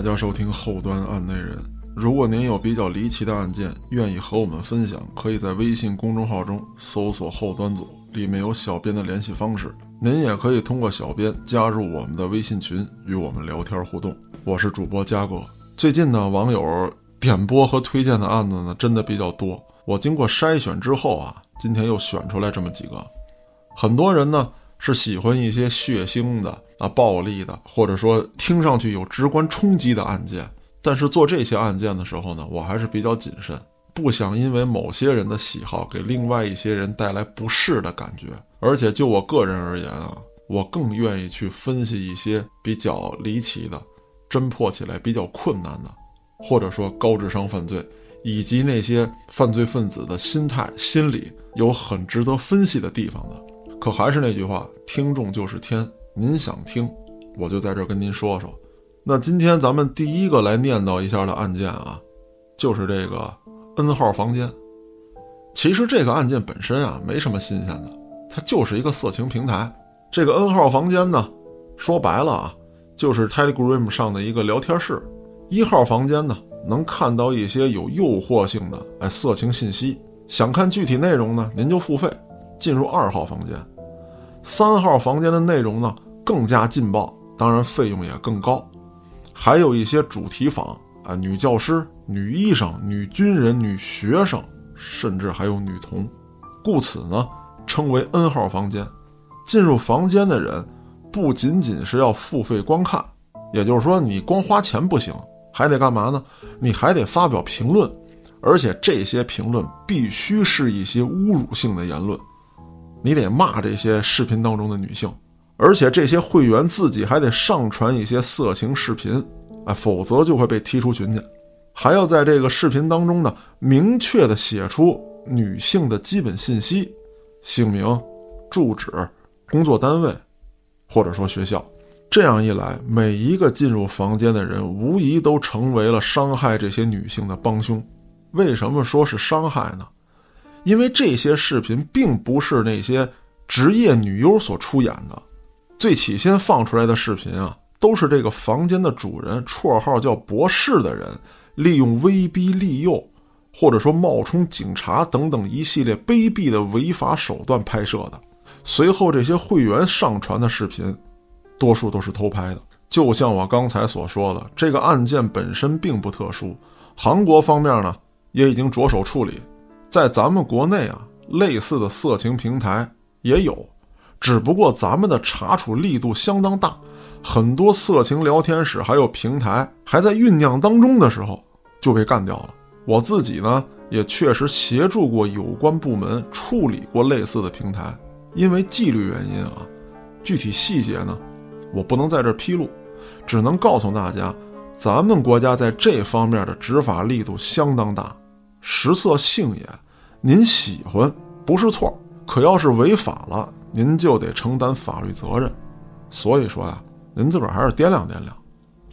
大家收听后端案内人。如果您有比较离奇的案件，愿意和我们分享，可以在微信公众号中搜索“后端组”，里面有小编的联系方式。您也可以通过小编加入我们的微信群，与我们聊天互动。我是主播嘉哥。最近呢，网友点播和推荐的案子呢，真的比较多。我经过筛选之后啊，今天又选出来这么几个。很多人呢是喜欢一些血腥的啊、暴力的，或者说听上去有直观冲击的案件。但是做这些案件的时候呢，我还是比较谨慎，不想因为某些人的喜好给另外一些人带来不适的感觉。而且就我个人而言啊，我更愿意去分析一些比较离奇的、侦破起来比较困难的，或者说高智商犯罪，以及那些犯罪分子的心态、心理有很值得分析的地方的。可还是那句话，听众就是天，您想听，我就在这儿跟您说说。那今天咱们第一个来念叨一下的案件啊，就是这个 N 号房间。其实这个案件本身啊没什么新鲜的，它就是一个色情平台。这个 N 号房间呢，说白了啊，就是 Telegram 上的一个聊天室。一号房间呢，能看到一些有诱惑性的哎色情信息。想看具体内容呢，您就付费进入二号房间。三号房间的内容呢更加劲爆，当然费用也更高。还有一些主题房啊，女教师、女医生、女军人、女学生，甚至还有女童，故此呢，称为 N 号房间。进入房间的人，不仅仅是要付费观看，也就是说，你光花钱不行，还得干嘛呢？你还得发表评论，而且这些评论必须是一些侮辱性的言论，你得骂这些视频当中的女性。而且这些会员自己还得上传一些色情视频，哎，否则就会被踢出群去。还要在这个视频当中呢，明确的写出女性的基本信息，姓名、住址、工作单位，或者说学校。这样一来，每一个进入房间的人，无疑都成为了伤害这些女性的帮凶。为什么说是伤害呢？因为这些视频并不是那些职业女优所出演的。最起先放出来的视频啊，都是这个房间的主人，绰号叫博士的人，利用威逼利诱，或者说冒充警察等等一系列卑鄙的违法手段拍摄的。随后这些会员上传的视频，多数都是偷拍的。就像我刚才所说的，这个案件本身并不特殊，韩国方面呢也已经着手处理，在咱们国内啊，类似的色情平台也有。只不过咱们的查处力度相当大，很多色情聊天室还有平台还在酝酿当中的时候就被干掉了。我自己呢也确实协助过有关部门处理过类似的平台，因为纪律原因啊，具体细节呢我不能在这披露，只能告诉大家，咱们国家在这方面的执法力度相当大。食色性也，您喜欢不是错，可要是违法了。您就得承担法律责任，所以说呀，您自个儿还是掂量掂量。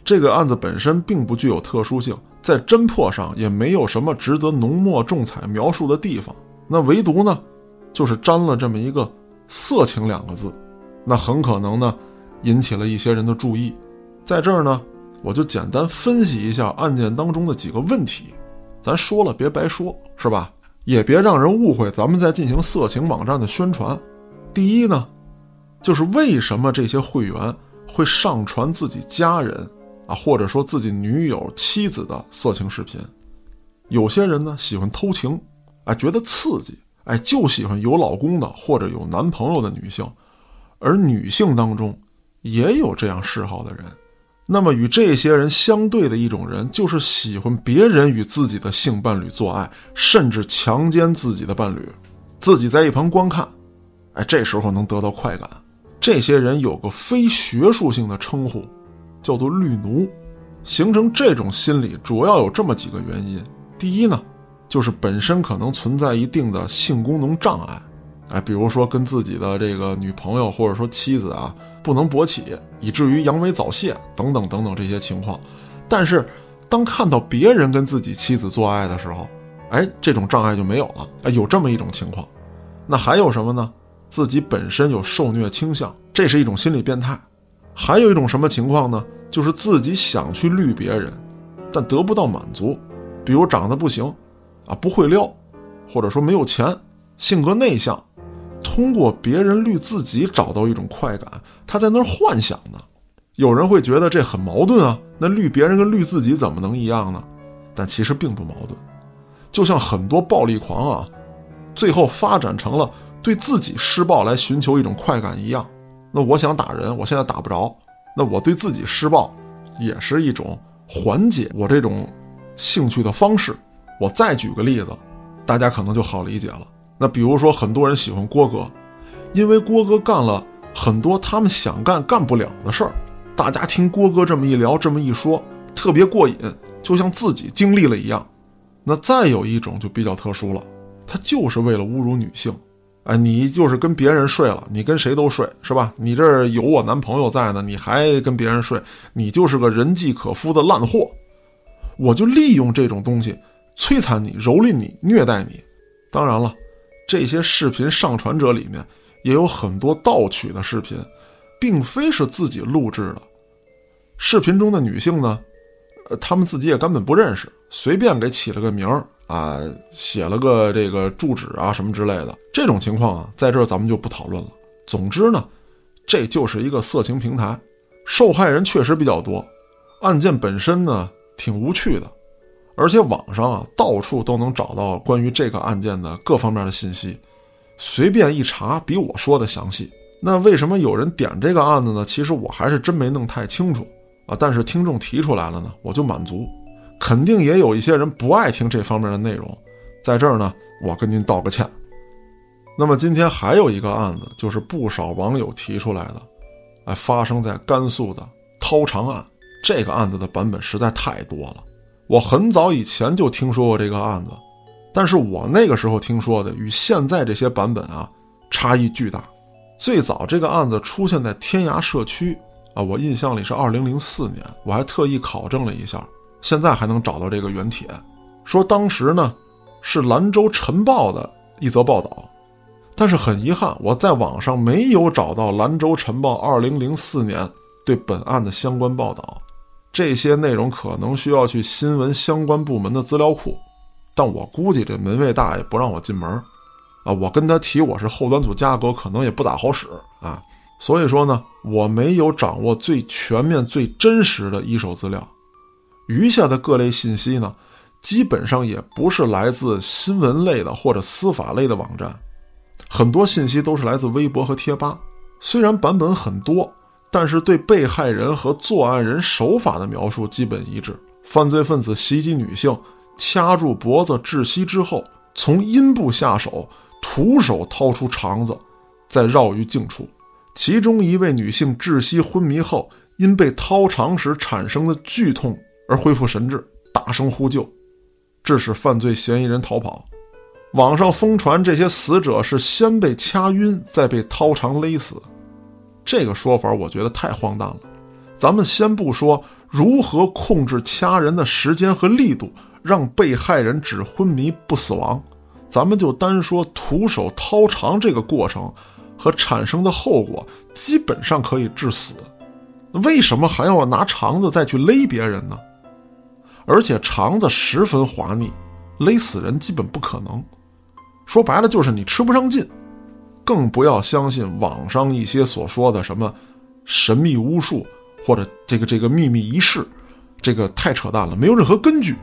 这个案子本身并不具有特殊性，在侦破上也没有什么值得浓墨重彩描述的地方。那唯独呢，就是沾了这么一个“色情”两个字，那很可能呢，引起了一些人的注意。在这儿呢，我就简单分析一下案件当中的几个问题。咱说了别白说，是吧？也别让人误会咱们在进行色情网站的宣传。第一呢，就是为什么这些会员会上传自己家人啊，或者说自己女友、妻子的色情视频？有些人呢喜欢偷情，哎，觉得刺激，哎，就喜欢有老公的或者有男朋友的女性，而女性当中也有这样嗜好的人。那么与这些人相对的一种人，就是喜欢别人与自己的性伴侣做爱，甚至强奸自己的伴侣，自己在一旁观看。哎，这时候能得到快感，这些人有个非学术性的称呼，叫做“绿奴”。形成这种心理主要有这么几个原因：第一呢，就是本身可能存在一定的性功能障碍，哎，比如说跟自己的这个女朋友或者说妻子啊不能勃起，以至于阳痿早泄等等等等这些情况。但是，当看到别人跟自己妻子做爱的时候，哎，这种障碍就没有了。哎，有这么一种情况。那还有什么呢？自己本身有受虐倾向，这是一种心理变态；还有一种什么情况呢？就是自己想去绿别人，但得不到满足，比如长得不行，啊不会撩，或者说没有钱，性格内向，通过别人绿自己找到一种快感，他在那儿幻想呢。有人会觉得这很矛盾啊，那绿别人跟绿自己怎么能一样呢？但其实并不矛盾，就像很多暴力狂啊，最后发展成了对自己施暴来寻求一种快感一样。那我想打人，我现在打不着，那我对自己施暴，也是一种缓解我这种兴趣的方式。我再举个例子，大家可能就好理解了。那比如说，很多人喜欢郭哥，因为郭哥干了很多他们想干干不了的事儿。大家听郭哥这么一聊，这么一说，特别过瘾，就像自己经历了一样。那再有一种就比较特殊了，他就是为了侮辱女性。哎，你就是跟别人睡了，你跟谁都睡是吧？你这儿有我男朋友在呢，你还跟别人睡，你就是个人迹可夫的烂货。我就利用这种东西摧残你、蹂躏你、虐待你。当然了，这些视频上传者里面也有很多盗取的视频，并非是自己录制的。视频中的女性呢，呃，她们自己也根本不认识，随便给起了个名儿啊，写了个这个住址啊什么之类的。这种情况啊，在这儿咱们就不讨论了。总之呢，这就是一个色情平台，受害人确实比较多，案件本身呢挺无趣的，而且网上啊到处都能找到关于这个案件的各方面的信息，随便一查比我说的详细。那为什么有人点这个案子呢？其实我还是真没弄太清楚。啊！但是听众提出来了呢，我就满足。肯定也有一些人不爱听这方面的内容，在这儿呢，我跟您道个歉。那么今天还有一个案子，就是不少网友提出来的，哎，发生在甘肃的掏肠案。这个案子的版本实在太多了，我很早以前就听说过这个案子，但是我那个时候听说的与现在这些版本啊，差异巨大。最早这个案子出现在天涯社区。啊，我印象里是二零零四年，我还特意考证了一下，现在还能找到这个原帖，说当时呢是兰州晨报的一则报道，但是很遗憾，我在网上没有找到兰州晨报二零零四年对本案的相关报道，这些内容可能需要去新闻相关部门的资料库，但我估计这门卫大爷不让我进门，啊，我跟他提我是后端组加哥，可能也不咋好使啊。所以说呢，我没有掌握最全面、最真实的一手资料，余下的各类信息呢，基本上也不是来自新闻类的或者司法类的网站，很多信息都是来自微博和贴吧。虽然版本很多，但是对被害人和作案人手法的描述基本一致：犯罪分子袭击女性，掐住脖子窒息之后，从阴部下手，徒手掏出肠子，再绕于颈处。其中一位女性窒息昏迷后，因被掏肠时产生的剧痛而恢复神智，大声呼救，致使犯罪嫌疑人逃跑。网上疯传这些死者是先被掐晕，再被掏肠勒死，这个说法我觉得太荒诞了。咱们先不说如何控制掐人的时间和力度，让被害人只昏迷不死亡，咱们就单说徒手掏肠这个过程。和产生的后果基本上可以致死，为什么还要拿肠子再去勒别人呢？而且肠子十分滑腻，勒死人基本不可能。说白了就是你吃不上劲，更不要相信网上一些所说的什么神秘巫术或者这个这个秘密仪式，这个太扯淡了，没有任何根据。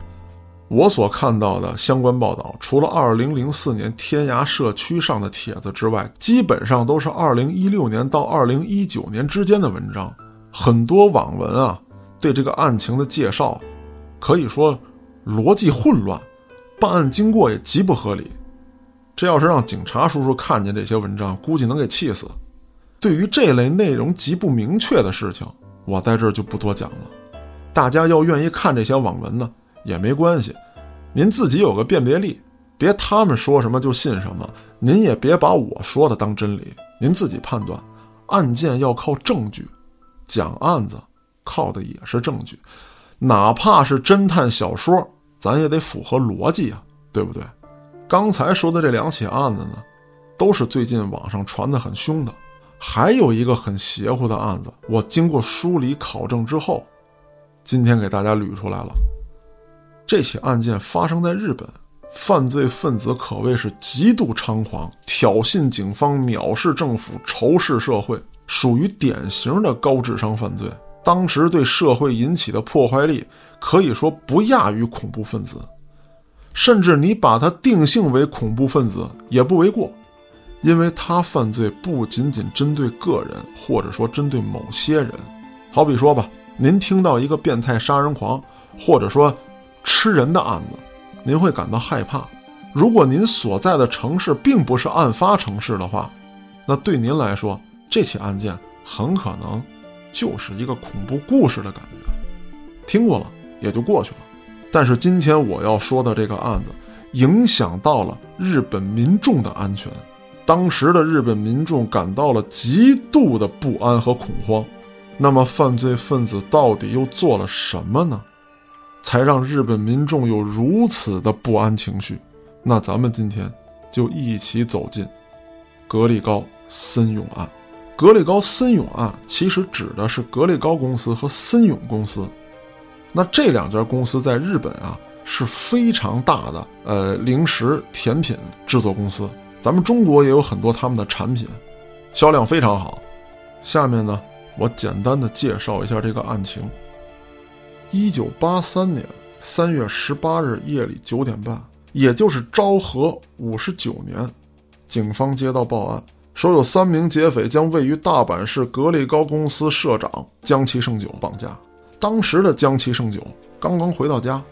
我所看到的相关报道，除了2004年天涯社区上的帖子之外，基本上都是2016年到2019年之间的文章。很多网文啊，对这个案情的介绍，可以说逻辑混乱，办案经过也极不合理。这要是让警察叔叔看见这些文章，估计能给气死。对于这类内容极不明确的事情，我在这儿就不多讲了。大家要愿意看这些网文呢。也没关系，您自己有个辨别力，别他们说什么就信什么。您也别把我说的当真理，您自己判断。案件要靠证据，讲案子靠的也是证据，哪怕是侦探小说，咱也得符合逻辑啊，对不对？刚才说的这两起案子呢，都是最近网上传的很凶的。还有一个很邪乎的案子，我经过梳理考证之后，今天给大家捋出来了。这起案件发生在日本，犯罪分子可谓是极度猖狂，挑衅警方，藐视政府，仇视社会，属于典型的高智商犯罪。当时对社会引起的破坏力可以说不亚于恐怖分子，甚至你把他定性为恐怖分子也不为过，因为他犯罪不仅仅针对个人，或者说针对某些人。好比说吧，您听到一个变态杀人狂，或者说吃人的案子，您会感到害怕。如果您所在的城市并不是案发城市的话，那对您来说，这起案件很可能。就是一个恐怖故事的感觉，听过了也就过去了。但是今天我要说的这个案子，影响到了日本民众的安全。当时的日本民众感到了极度的不安和恐慌。那么犯罪分子到底又做了什么呢？才让日本民众有如此的不安情绪？那咱们今天就一起走进格力高森永案。格力高森永案其实指的是格力高公司和森永公司，那这两家公司在日本啊是非常大的呃零食甜品制作公司，咱们中国也有很多他们的产品，销量非常好。下面呢，我简单的介绍一下这个案情。一九八三年三月十八日夜里九点半，也就是昭和五十九年，警方接到报案。说有三名劫匪将位于大阪市格力高公司社长江崎胜久绑架。当时的江崎胜久刚刚回到家，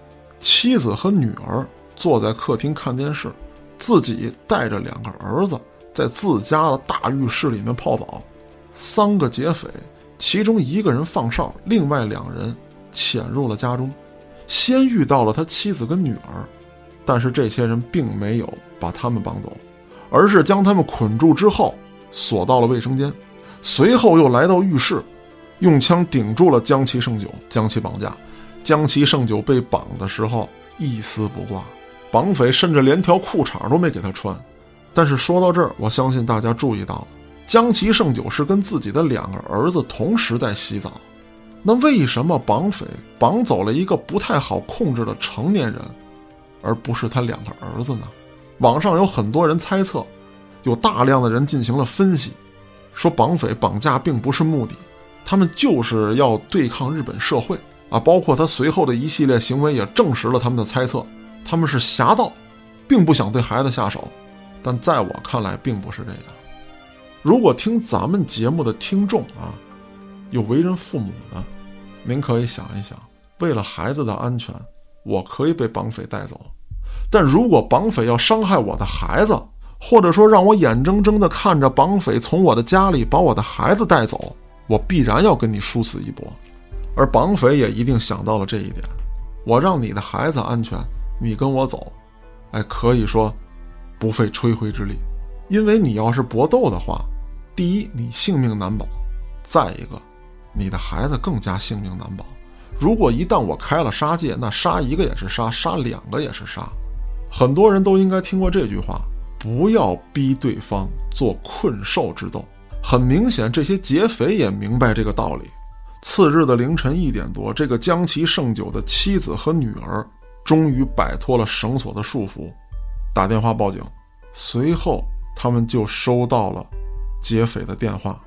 妻子和女儿坐在客厅看电视，自己带着两个儿子在自家的大浴室里面泡澡。三个劫匪，其中一个人放哨，另外两人潜入了家中，先遇到了他妻子跟女儿，但是这些人并没有把他们绑走。而是将他们捆住之后锁到了卫生间，随后又来到浴室，用枪顶住了江崎胜久，将其绑架。江崎胜久被绑的时候一丝不挂，绑匪甚至连条裤衩都没给他穿。但是说到这儿，我相信大家注意到了，江崎胜久是跟自己的两个儿子同时在洗澡，那为什么绑匪绑走了一个不太好控制的成年人，而不是他两个儿子呢？网上有很多人猜测，有大量的人进行了分析，说绑匪绑架并不是目的，他们就是要对抗日本社会啊！包括他随后的一系列行为也证实了他们的猜测，他们是侠盗，并不想对孩子下手。但在我看来，并不是这样。如果听咱们节目的听众啊，有为人父母的，您可以想一想，为了孩子的安全，我可以被绑匪带走。但如果绑匪要伤害我的孩子，或者说让我眼睁睁地看着绑匪从我的家里把我的孩子带走，我必然要跟你殊死一搏。而绑匪也一定想到了这一点，我让你的孩子安全，你跟我走，哎，可以说不费吹灰之力。因为你要是搏斗的话，第一你性命难保，再一个，你的孩子更加性命难保。如果一旦我开了杀戒，那杀一个也是杀，杀两个也是杀。很多人都应该听过这句话：不要逼对方做困兽之斗。很明显，这些劫匪也明白这个道理。次日的凌晨一点多，这个江崎胜久的妻子和女儿终于摆脱了绳索的束缚，打电话报警。随后，他们就收到了劫匪的电话，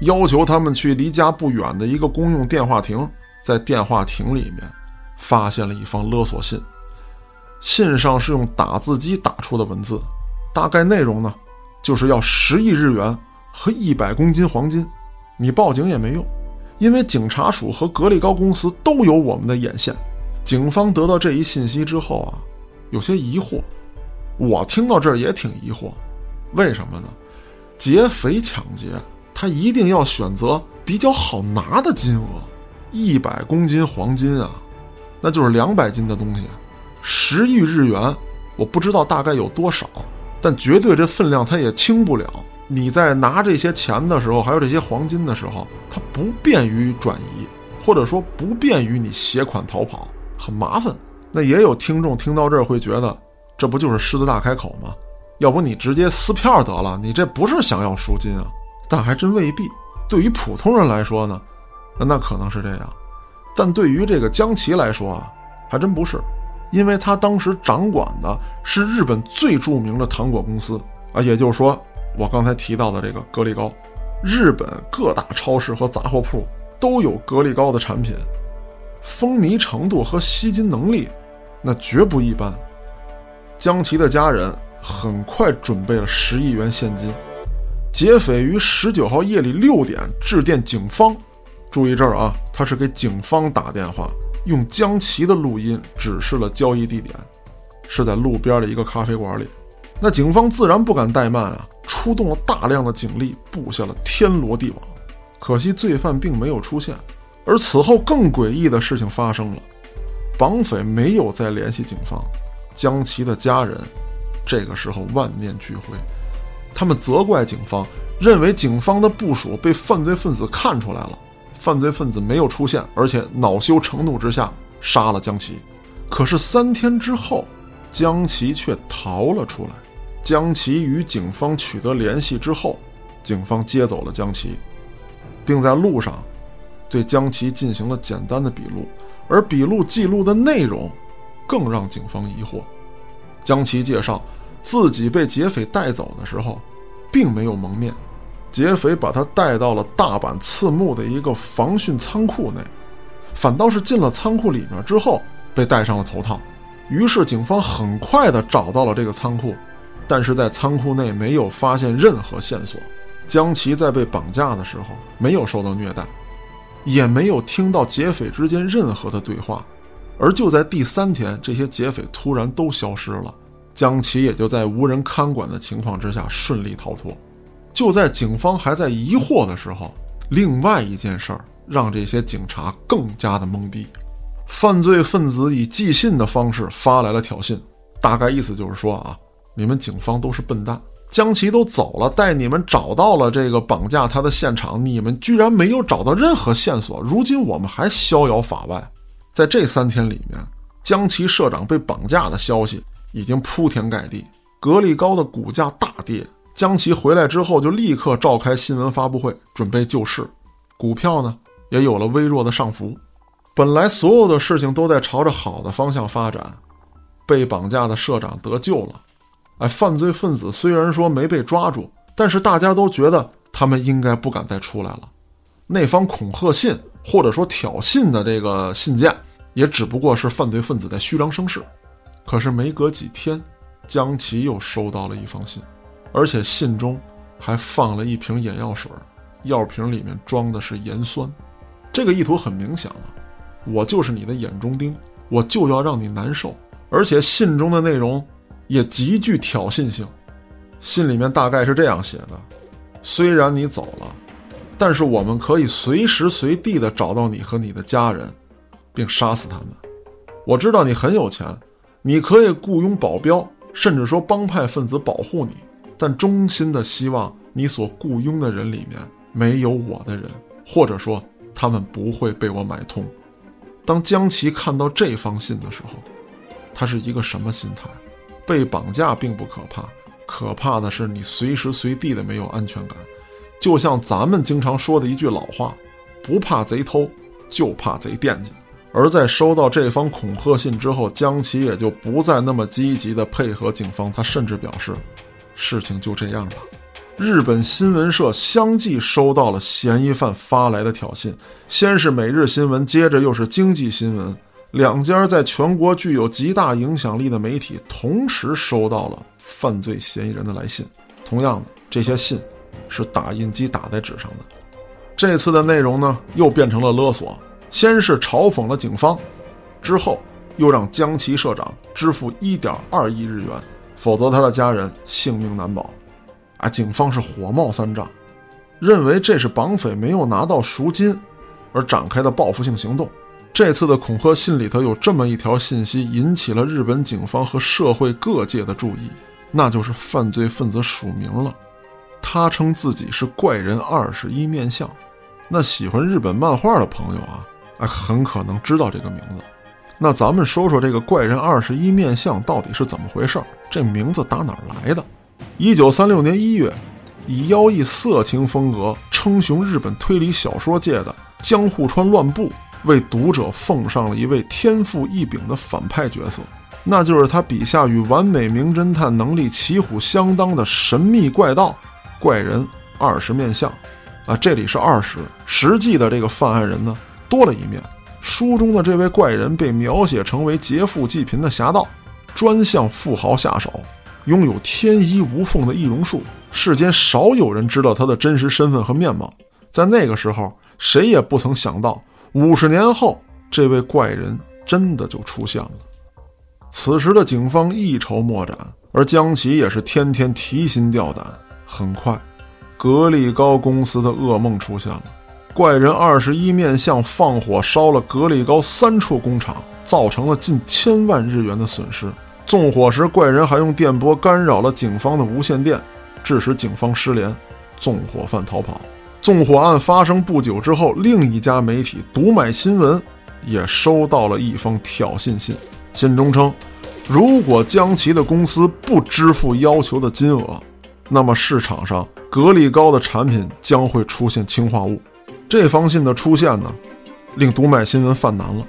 要求他们去离家不远的一个公用电话亭。在电话亭里面，发现了一封勒索信，信上是用打字机打出的文字，大概内容呢，就是要十亿日元和一百公斤黄金。你报警也没用，因为警察署和格力高公司都有我们的眼线。警方得到这一信息之后啊，有些疑惑，我听到这儿也挺疑惑，为什么呢？劫匪抢劫，他一定要选择比较好拿的金额。一百公斤黄金啊，那就是两百斤的东西，十亿日元，我不知道大概有多少，但绝对这分量它也轻不了。你在拿这些钱的时候，还有这些黄金的时候，它不便于转移，或者说不便于你携款逃跑，很麻烦。那也有听众听到这儿会觉得，这不就是狮子大开口吗？要不你直接撕票得了，你这不是想要赎金啊？但还真未必。对于普通人来说呢？那可能是这样，但对于这个江崎来说啊，还真不是，因为他当时掌管的是日本最著名的糖果公司啊，也就是说，我刚才提到的这个格力高，日本各大超市和杂货铺都有格力高的产品，风靡程度和吸金能力，那绝不一般。江崎的家人很快准备了十亿元现金，劫匪于十九号夜里六点致电警方。注意这儿啊，他是给警方打电话，用江崎的录音指示了交易地点，是在路边的一个咖啡馆里。那警方自然不敢怠慢啊，出动了大量的警力，布下了天罗地网。可惜罪犯并没有出现，而此后更诡异的事情发生了，绑匪没有再联系警方，江崎的家人这个时候万念俱灰，他们责怪警方，认为警方的部署被犯罪分子看出来了。犯罪分子没有出现，而且恼羞成怒之下杀了江崎。可是三天之后，江崎却逃了出来。将其与警方取得联系之后，警方接走了江崎，并在路上对江崎进行了简单的笔录。而笔录记录的内容更让警方疑惑。江崎介绍，自己被劫匪带走的时候，并没有蒙面。劫匪把他带到了大阪刺目的一个防汛仓库内，反倒是进了仓库里面之后被戴上了头套。于是警方很快的找到了这个仓库，但是在仓库内没有发现任何线索。江崎在被绑架的时候没有受到虐待，也没有听到劫匪之间任何的对话。而就在第三天，这些劫匪突然都消失了，江崎也就在无人看管的情况之下顺利逃脱。就在警方还在疑惑的时候，另外一件事儿让这些警察更加的懵逼。犯罪分子以寄信的方式发来了挑衅，大概意思就是说啊，你们警方都是笨蛋，江琪都走了，带你们找到了这个绑架他的现场，你们居然没有找到任何线索，如今我们还逍遥法外。在这三天里面，江崎社长被绑架的消息已经铺天盖地，格力高的股价大跌。江崎回来之后，就立刻召开新闻发布会，准备救市，股票呢也有了微弱的上浮。本来所有的事情都在朝着好的方向发展，被绑架的社长得救了。哎，犯罪分子虽然说没被抓住，但是大家都觉得他们应该不敢再出来了。那封恐吓信或者说挑衅的这个信件，也只不过是犯罪分子在虚张声势。可是没隔几天，江崎又收到了一封信。而且信中还放了一瓶眼药水，药瓶里面装的是盐酸。这个意图很明显了，我就是你的眼中钉，我就要让你难受。而且信中的内容也极具挑衅性，信里面大概是这样写的：虽然你走了，但是我们可以随时随地的找到你和你的家人，并杀死他们。我知道你很有钱，你可以雇佣保镖，甚至说帮派分子保护你。但衷心的希望你所雇佣的人里面没有我的人，或者说他们不会被我买通。当江琪看到这封信的时候，他是一个什么心态？被绑架并不可怕，可怕的是你随时随地的没有安全感。就像咱们经常说的一句老话：“不怕贼偷，就怕贼惦记。”而在收到这封恐吓信之后，江琪也就不再那么积极的配合警方，他甚至表示。事情就这样吧。日本新闻社相继收到了嫌疑犯发来的挑衅，先是每日新闻，接着又是经济新闻，两家在全国具有极大影响力的媒体同时收到了犯罪嫌疑人的来信。同样的，这些信是打印机打在纸上的。这次的内容呢，又变成了勒索，先是嘲讽了警方，之后又让江崎社长支付一点二亿日元。否则，他的家人性命难保。啊，警方是火冒三丈，认为这是绑匪没有拿到赎金而展开的报复性行动。这次的恐吓信里头有这么一条信息，引起了日本警方和社会各界的注意，那就是犯罪分子署名了，他称自己是怪人二十一面相。那喜欢日本漫画的朋友啊，哎，很可能知道这个名字。那咱们说说这个怪人二十一面相到底是怎么回事？这名字打哪儿来的？一九三六年一月，以妖异色情风格称雄日本推理小说界的江户川乱步为读者奉上了一位天赋异禀的反派角色，那就是他笔下与完美名侦探能力旗鼓相当的神秘怪盗怪人二十面相。啊，这里是二十，实际的这个犯案人呢多了一面。书中的这位怪人被描写成为劫富济贫的侠盗，专向富豪下手，拥有天衣无缝的易容术，世间少有人知道他的真实身份和面貌。在那个时候，谁也不曾想到，五十年后，这位怪人真的就出现了。此时的警方一筹莫展，而江奇也是天天提心吊胆。很快，格力高公司的噩梦出现了。怪人二十一面相放火烧了格力高三处工厂，造成了近千万日元的损失。纵火时，怪人还用电波干扰了警方的无线电，致使警方失联，纵火犯逃跑。纵火案发生不久之后，另一家媒体读卖新闻也收到了一封挑衅信，信中称，如果江奇的公司不支付要求的金额，那么市场上格力高的产品将会出现氰化物。这封信的出现呢，令读卖新闻犯难了。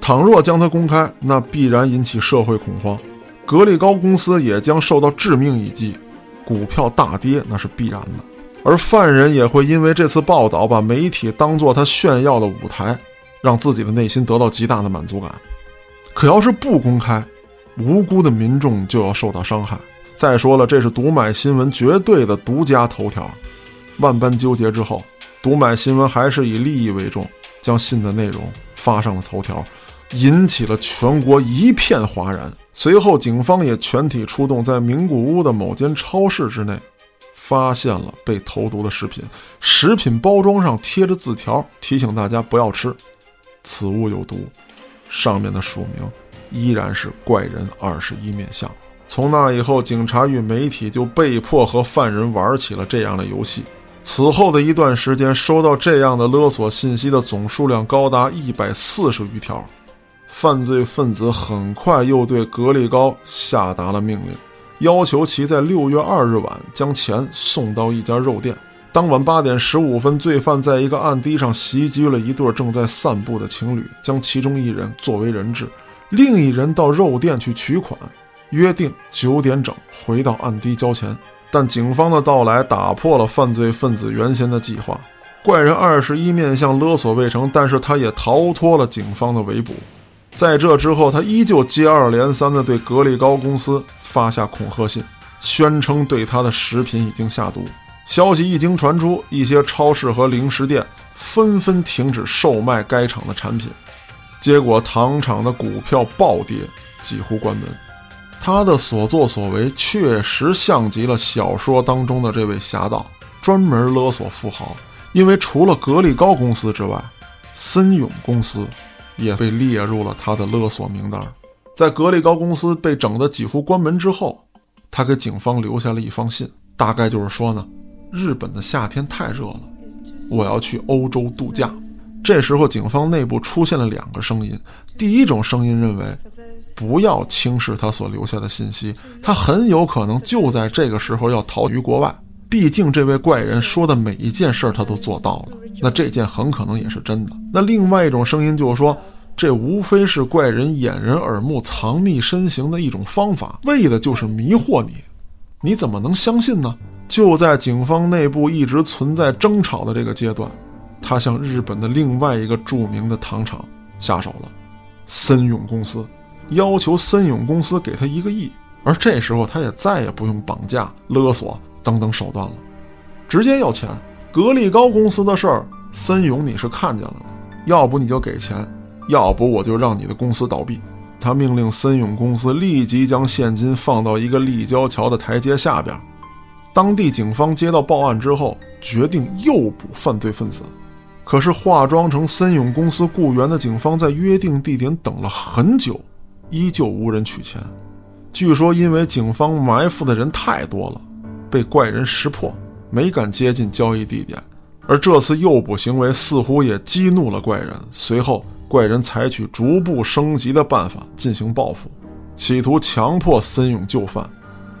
倘若将它公开，那必然引起社会恐慌，格力高公司也将受到致命一击，股票大跌那是必然的。而犯人也会因为这次报道，把媒体当做他炫耀的舞台，让自己的内心得到极大的满足感。可要是不公开，无辜的民众就要受到伤害。再说了，这是读买新闻绝对的独家头条。万般纠结之后。读买新闻还是以利益为重，将信的内容发上了头条，引起了全国一片哗然。随后，警方也全体出动，在名古屋的某间超市之内，发现了被投毒的食品。食品包装上贴着字条，提醒大家不要吃，此物有毒。上面的署名依然是怪人二十一面相。从那以后，警察与媒体就被迫和犯人玩起了这样的游戏。此后的一段时间，收到这样的勒索信息的总数量高达一百四十余条。犯罪分子很快又对格力高下达了命令，要求其在六月二日晚将钱送到一家肉店。当晚八点十五分，罪犯在一个暗堤上袭击了一对正在散步的情侣，将其中一人作为人质，另一人到肉店去取款，约定九点整回到暗堤交钱。但警方的到来打破了犯罪分子原先的计划。怪人二十一面相勒索未成，但是他也逃脱了警方的围捕。在这之后，他依旧接二连三地对格力高公司发下恐吓信，宣称对他的食品已经下毒。消息一经传出，一些超市和零食店纷纷停止售卖该厂的产品，结果糖厂的股票暴跌，几乎关门。他的所作所为确实像极了小说当中的这位侠盗，专门勒索富豪。因为除了格力高公司之外，森永公司也被列入了他的勒索名单。在格力高公司被整得几乎关门之后，他给警方留下了一封信，大概就是说呢，日本的夏天太热了，我要去欧洲度假。这时候，警方内部出现了两个声音，第一种声音认为。不要轻视他所留下的信息，他很有可能就在这个时候要逃于国外。毕竟这位怪人说的每一件事他都做到了，那这件很可能也是真的。那另外一种声音就是说，这无非是怪人掩人耳目、藏匿身形的一种方法，为的就是迷惑你。你怎么能相信呢？就在警方内部一直存在争吵的这个阶段，他向日本的另外一个著名的糖厂下手了——森永公司。要求森永公司给他一个亿，而这时候他也再也不用绑架、勒索等等手段了，直接要钱。格力高公司的事儿，森永你是看见了，要不你就给钱，要不我就让你的公司倒闭。他命令森永公司立即将现金放到一个立交桥的台阶下边。当地警方接到报案之后，决定诱捕犯罪分子。可是化妆成森永公司雇员的警方在约定地点等了很久。依旧无人取钱，据说因为警方埋伏的人太多了，被怪人识破，没敢接近交易地点。而这次诱捕行为似乎也激怒了怪人，随后怪人采取逐步升级的办法进行报复，企图强迫森永就范。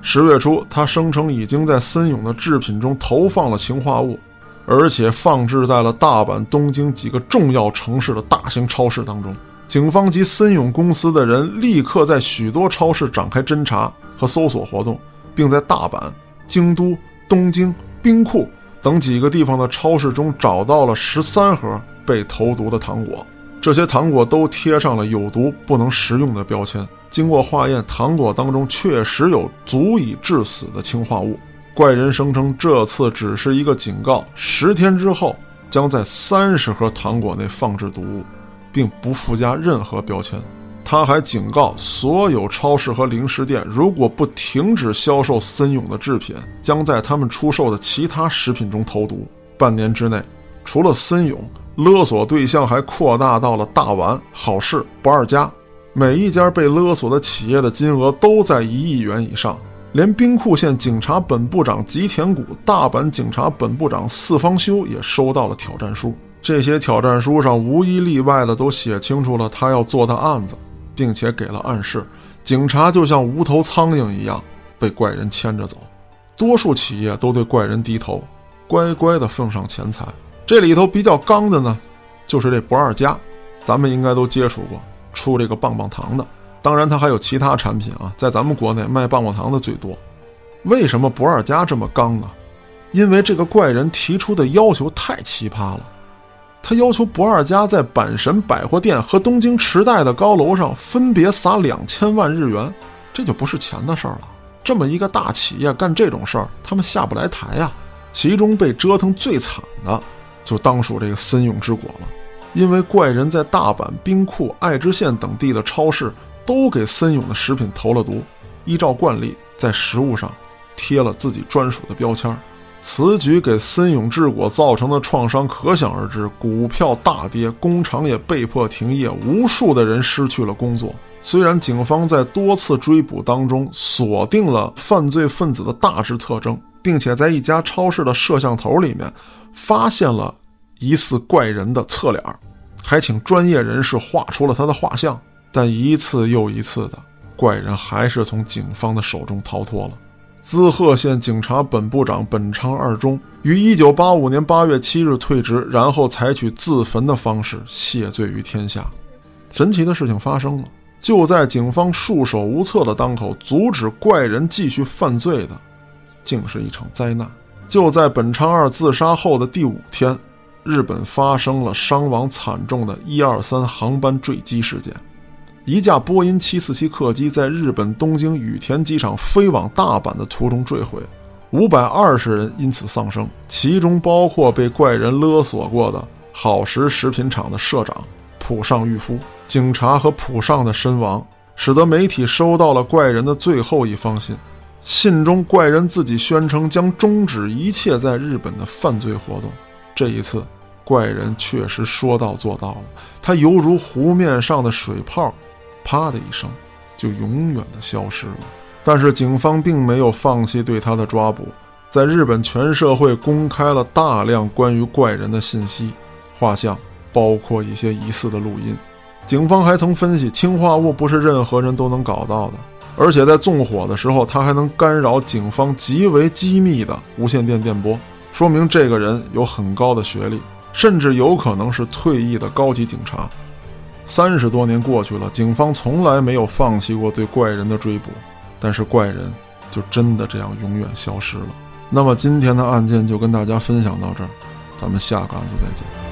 十月初，他声称已经在森永的制品中投放了氰化物，而且放置在了大阪、东京几个重要城市的大型超市当中。警方及森永公司的人立刻在许多超市展开侦查和搜索活动，并在大阪、京都、东京、兵库等几个地方的超市中找到了十三盒被投毒的糖果。这些糖果都贴上了有毒、不能食用的标签。经过化验，糖果当中确实有足以致死的氰化物。怪人声称这次只是一个警告，十天之后将在三十盒糖果内放置毒物。并不附加任何标签。他还警告所有超市和零食店，如果不停止销售森永的制品，将在他们出售的其他食品中投毒。半年之内，除了森永，勒索对象还扩大到了大丸、好事、不二家。每一家被勒索的企业的金额都在一亿元以上。连兵库县警察本部长吉田谷、大阪警察本部长四方修也收到了挑战书。这些挑战书上无一例外的都写清楚了他要做的案子，并且给了暗示。警察就像无头苍蝇一样被怪人牵着走，多数企业都对怪人低头，乖乖的奉上钱财。这里头比较刚的呢，就是这不二家，咱们应该都接触过，出这个棒棒糖的。当然，它还有其他产品啊，在咱们国内卖棒棒糖的最多。为什么不二家这么刚呢？因为这个怪人提出的要求太奇葩了。他要求不二家在阪神百货店和东京池袋的高楼上分别撒两千万日元，这就不是钱的事儿了。这么一个大企业干这种事儿，他们下不来台呀。其中被折腾最惨的，就当属这个森永之果了。因为怪人在大阪、兵库、爱知县等地的超市都给森永的食品投了毒，依照惯例在食物上贴了自己专属的标签儿。此举给森永制果造成的创伤可想而知，股票大跌，工厂也被迫停业，无数的人失去了工作。虽然警方在多次追捕当中锁定了犯罪分子的大致特征，并且在一家超市的摄像头里面发现了疑似怪人的侧脸，还请专业人士画出了他的画像，但一次又一次的怪人还是从警方的手中逃脱了。滋贺县警察本部长本昌二中于1985年8月7日退职，然后采取自焚的方式谢罪于天下。神奇的事情发生了，就在警方束手无策的当口，阻止怪人继续犯罪的，竟是一场灾难。就在本昌二自杀后的第五天，日本发生了伤亡惨重的一二三航班坠机事件。一架波音747客机在日本东京羽田机场飞往大阪的途中坠毁，五百二十人因此丧生，其中包括被怪人勒索过的好食食品厂的社长浦上裕夫。警察和浦上的身亡，使得媒体收到了怪人的最后一封信。信中，怪人自己宣称将终止一切在日本的犯罪活动。这一次，怪人确实说到做到了，他犹如湖面上的水泡。啪的一声，就永远的消失了。但是警方并没有放弃对他的抓捕，在日本全社会公开了大量关于怪人的信息、画像，包括一些疑似的录音。警方还曾分析，氰化物不是任何人都能搞到的，而且在纵火的时候，他还能干扰警方极为机密的无线电电波，说明这个人有很高的学历，甚至有可能是退役的高级警察。三十多年过去了，警方从来没有放弃过对怪人的追捕，但是怪人就真的这样永远消失了。那么今天的案件就跟大家分享到这儿，咱们下个案子再见。